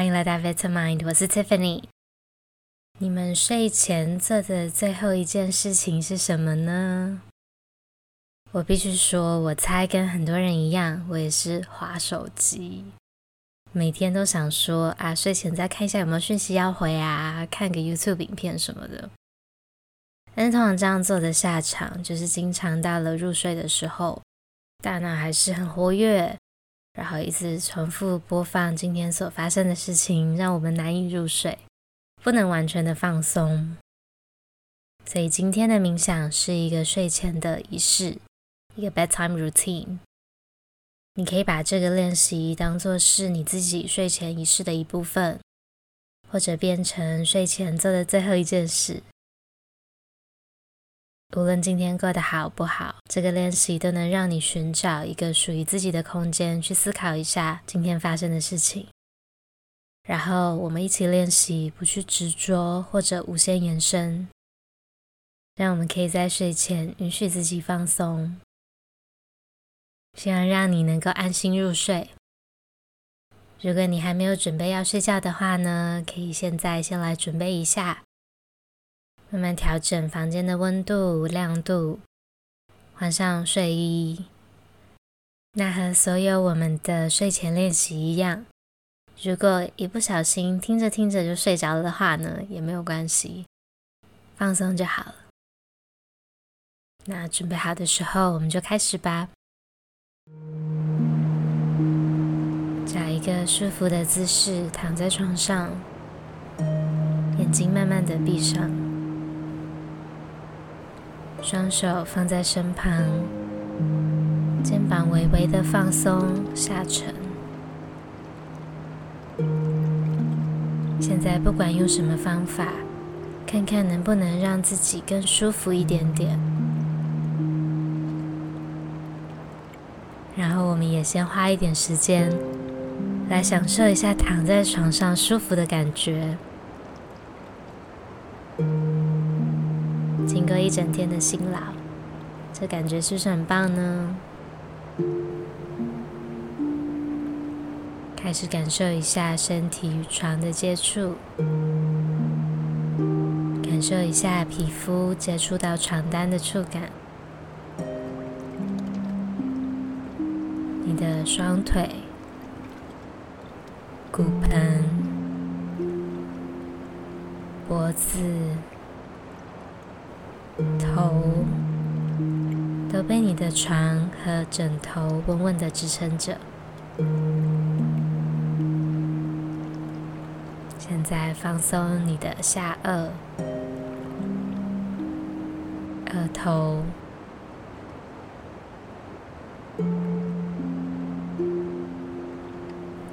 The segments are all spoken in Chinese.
欢迎来到 Vitamind，我是 Tiffany。你们睡前做的最后一件事情是什么呢？我必须说，我猜跟很多人一样，我也是滑手机，每天都想说啊，睡前再看一下有没有讯息要回啊，看个 YouTube 影片什么的。但是通常这样做的下场，就是经常到了入睡的时候，大脑还是很活跃，然后一直重复播放今天所发生的事情，让我们难以入睡，不能完全的放松。所以今天的冥想是一个睡前的仪式。一个 bedtime routine，你可以把这个练习当做是你自己睡前仪式的一部分，或者变成睡前做的最后一件事。无论今天过得好不好，这个练习都能让你寻找一个属于自己的空间，去思考一下今天发生的事情。然后我们一起练习，不去执着或者无限延伸，让我们可以在睡前允许自己放松。希望让你能够安心入睡。如果你还没有准备要睡觉的话呢，可以现在先来准备一下，慢慢调整房间的温度、亮度，换上睡衣。那和所有我们的睡前练习一样，如果一不小心听着听着就睡着了的话呢，也没有关系，放松就好了。那准备好的时候，我们就开始吧。找一个舒服的姿势，躺在床上，眼睛慢慢的闭上，双手放在身旁，肩膀微微的放松下沉。现在不管用什么方法，看看能不能让自己更舒服一点点。然后我们也先花一点时间来享受一下躺在床上舒服的感觉。经过一整天的辛劳，这感觉是不是很棒呢？开始感受一下身体与床的接触，感受一下皮肤接触到床单的触感。你的双腿、骨盆、脖子、头都被你的床和枕头稳稳的支撑着。现在放松你的下颚、额头。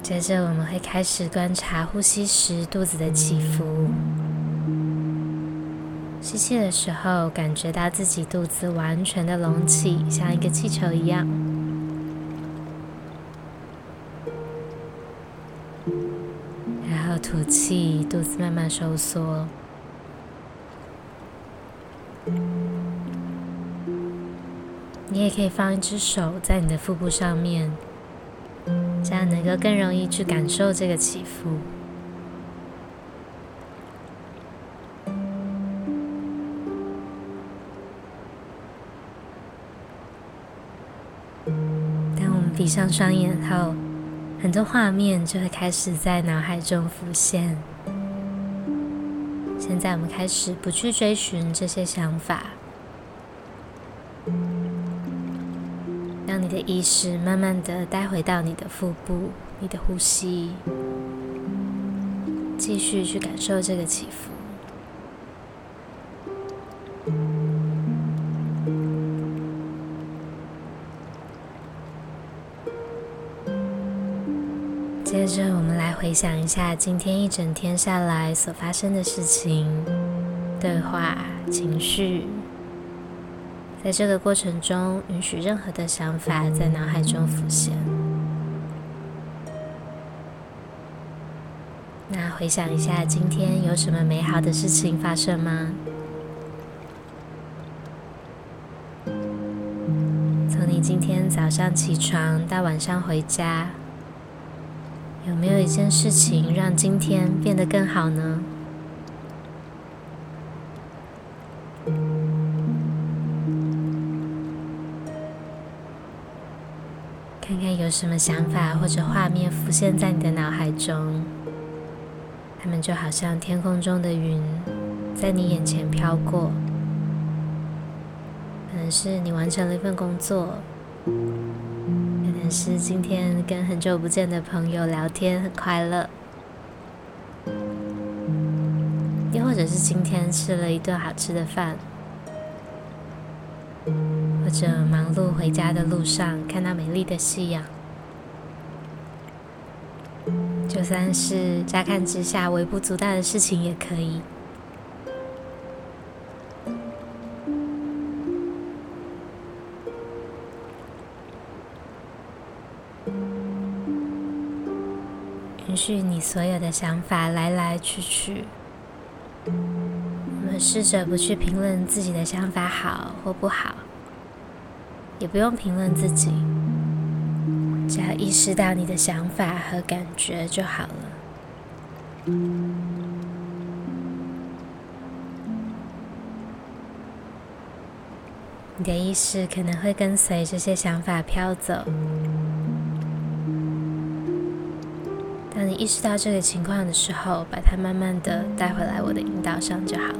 接着，我们会开始观察呼吸时肚子的起伏。吸气的时候，感觉到自己肚子完全的隆起，像一个气球一样。然后吐气，肚子慢慢收缩。你也可以放一只手在你的腹部上面。这样能够更容易去感受这个起伏。闭上双眼后，很多画面就会开始在脑海中浮现。现在我们开始不去追寻这些想法。让你的意识慢慢的带回到你的腹部，你的呼吸，继续去感受这个起伏。接着，我们来回想一下今天一整天下来所发生的事情、对话、情绪。在这个过程中，允许任何的想法在脑海中浮现。那回想一下，今天有什么美好的事情发生吗？从你今天早上起床到晚上回家，有没有一件事情让今天变得更好呢？看看有什么想法或者画面浮现在你的脑海中，它们就好像天空中的云，在你眼前飘过。可能是你完成了一份工作，是今天跟很久不见的朋友聊天很快乐，又或者是今天吃了一顿好吃的饭。或者忙碌回家的路上，看到美丽的夕阳，就算是乍看之下微不足道的事情也可以。允许你所有的想法来来去去，我们试着不去评论自己的想法好或不好。也不用评论自己，只要意识到你的想法和感觉就好了。你的意识可能会跟随这些想法飘走。你意识到这个情况的时候，把它慢慢的带回来我的引导上就好了。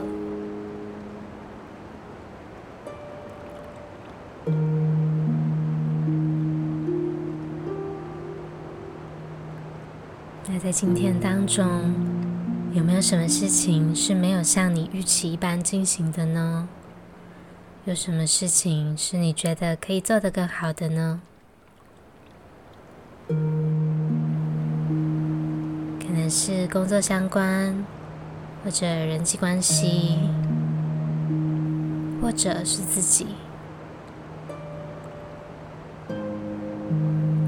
那在今天当中，有没有什么事情是没有像你预期一般进行的呢？有什么事情是你觉得可以做得更好的呢？可能是工作相关，或者人际关系，或者是自己。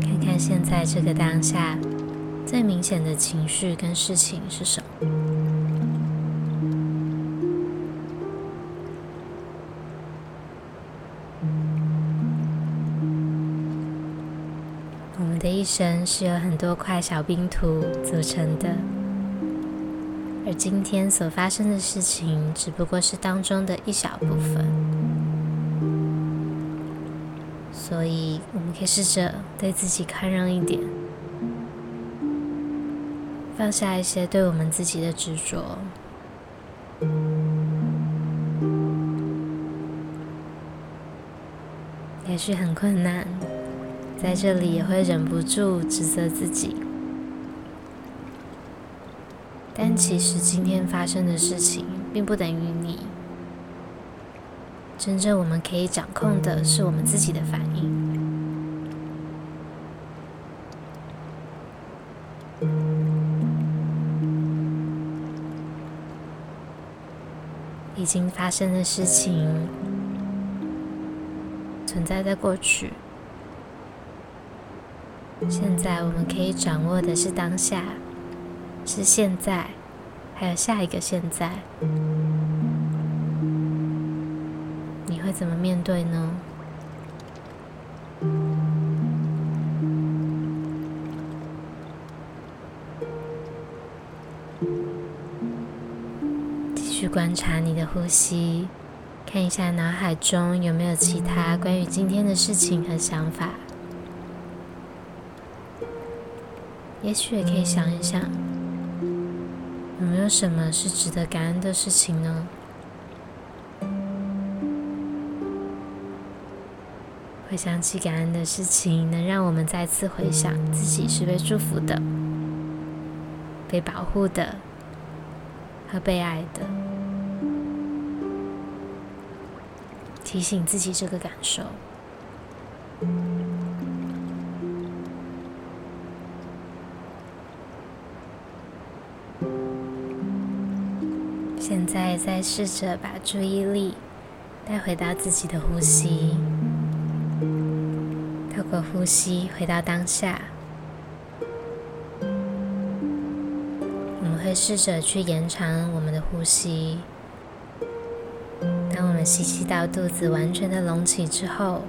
看看现在这个当下。最明显的情绪跟事情是什么？一生是由很多块小拼图组成的，而今天所发生的事情只不过是当中的一小部分，所以我们可以试着对自己宽容一点。放下一些对我们自己的执着，也许很困难，在这里也会忍不住指责自己。但其实今天发生的事情，并不等于你。真正我们可以掌控的是我们自己的反应。已经发生的事情，存在在过去。现在我们可以掌握的是当下，是现在，还有下一个现在。你会怎么面对呢？继续观察你的呼吸，看一下脑海中有没有其他关于今天的事情和想法。也许也可以想一想，有没有什么是值得感恩的事情呢？回想起感恩的事情，能让我们再次回想自己是被祝福的、被保护的和被爱的。提醒自己这个感受。再试着把注意力带回到自己的呼吸，透过呼吸回到当下。我们会试着去延长我们的呼吸。当我们吸气到肚子完全的隆起之后，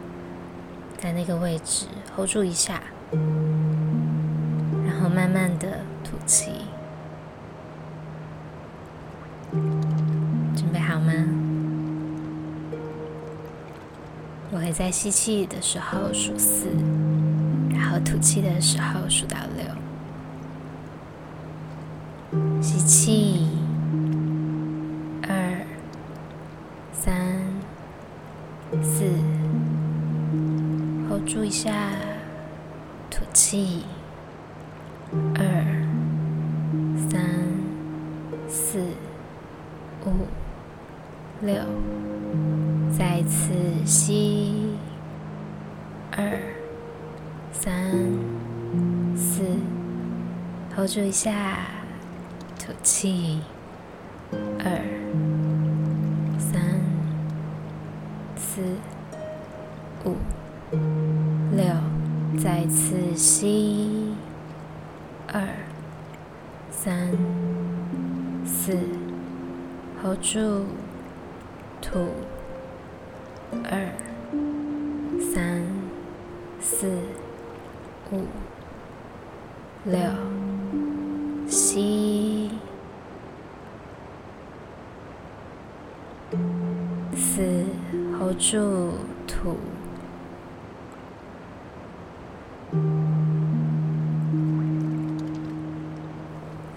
在那个位置 hold 住一下，然后慢慢的吐气。在吸气的时候数四，然后吐气的时候数到六。吸气，二、三、四，hold 住一下，吐气，住一下。吐气，二、三、四、五、六，再次吸，二、三、四，hold 住，吐，二、三、四、五、六，吸。四，hold 住，吐。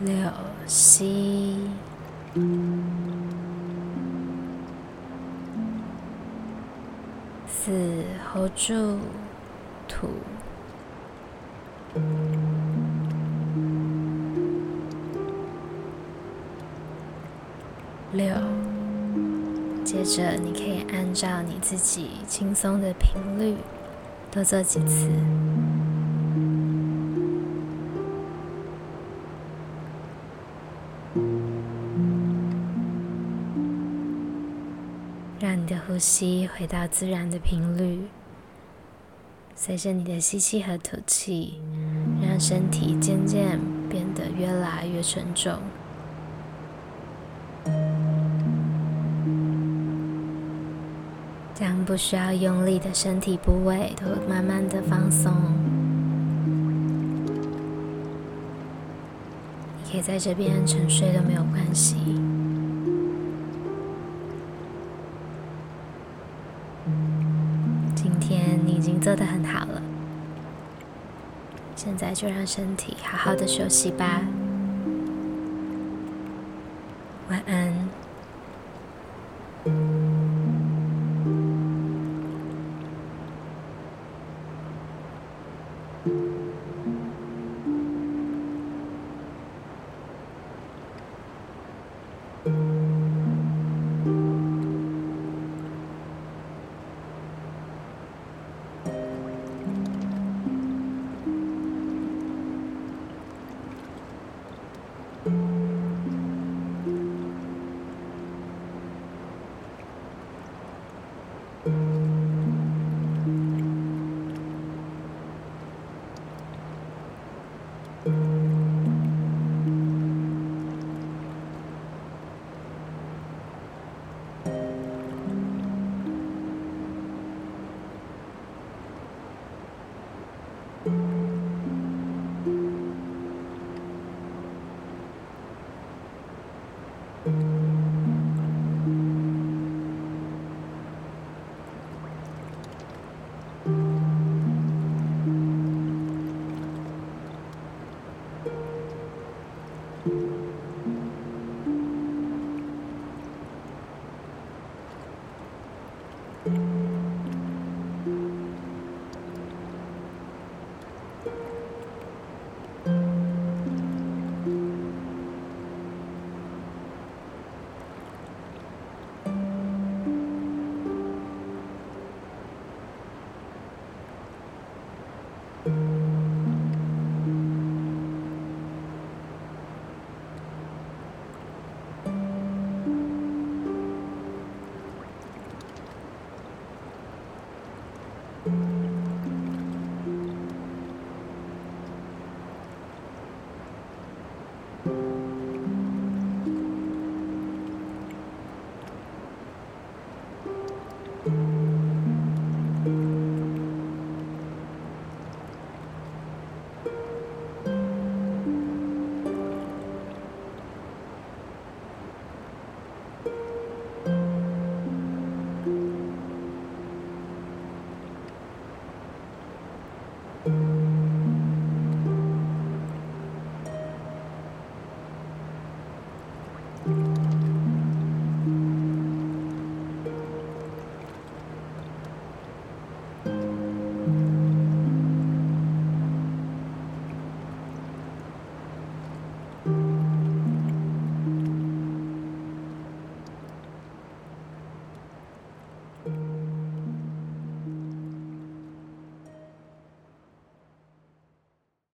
六，吸。四，hold 住，吐。六。接着，你可以按照你自己轻松的频率多做几次，让你的呼吸回到自然的频率，随着你的吸气和吐气，让身体渐渐变得越来越沉重。将不需要用力的身体部位都慢慢的放松。你可以在这边沉睡都没有关系。今天你已经做得很好了，现在就让身体好好的休息吧。晚安。